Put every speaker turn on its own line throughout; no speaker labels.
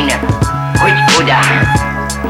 примет хоть куда.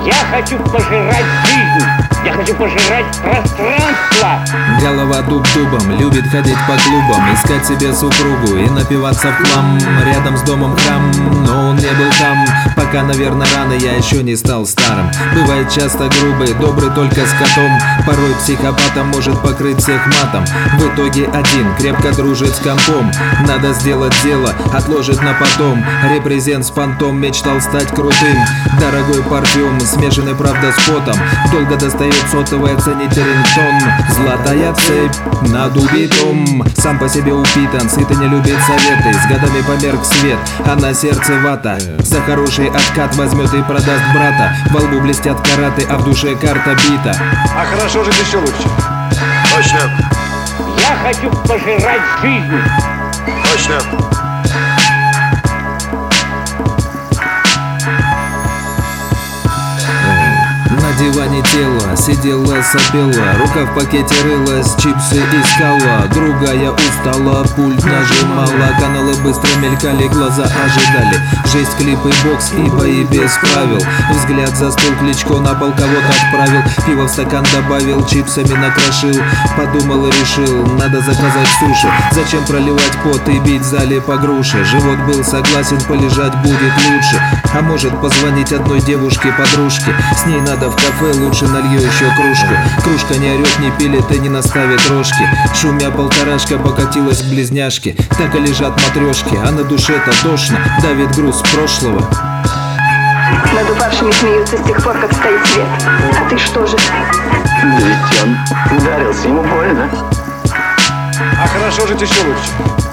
Я хочу пожирать жизнь, я хочу пожирать пространство.
Голова дуб дубом, любит ходить по клубам Искать себе супругу и напиваться в хлам. Рядом с домом храм, но он не был там. Пока, наверное, рано я еще не стал старым. Бывает часто грубый, добрый только с котом. Порой психопатом может покрыть всех матом. В итоге один, крепко дружит с компом. Надо сделать дело, отложить на потом. Репрезент с понтом, мечтал стать крутым. Дорогой парфюм, смешанный, правда, с потом. Долго достает сотовый, оценить рингтон Золотая цепь над убитым Сам по себе упитан, сыто не любит советы С годами померк свет, а на сердце вата За хороший откат возьмет и продаст брата Во лбу блестят караты, а в душе карта бита
А хорошо жить еще лучше.
Точно,
Я хочу пожирать жизнь.
точно.
Диване тело, сидела, сопела Рука в пакете рылась, чипсы искала. Друга я устала, пульт нажимала Каналы быстро мелькали, глаза ожидали. Жесть, клипы, бокс и бои без правил. Взгляд застыл, кличко на пол кого-то отправил. Пиво в стакан добавил, чипсами накрошил. Подумал и решил, надо заказать суши. Зачем проливать пот и бить в зале по груше Живот был согласен, полежать будет лучше. А может позвонить одной девушке-подружке? С ней надо в кафе, лучше налью еще кружку Кружка не орет, не пилит и не наставит рожки Шумя полторашка покатилась к близняшке Так и лежат матрешки, а на душе-то тошно Давит груз прошлого
Над упавшими смеются с тех пор, как стоит свет. А ты что же?
Ведь он ударился, ему больно.
А хорошо жить еще лучше.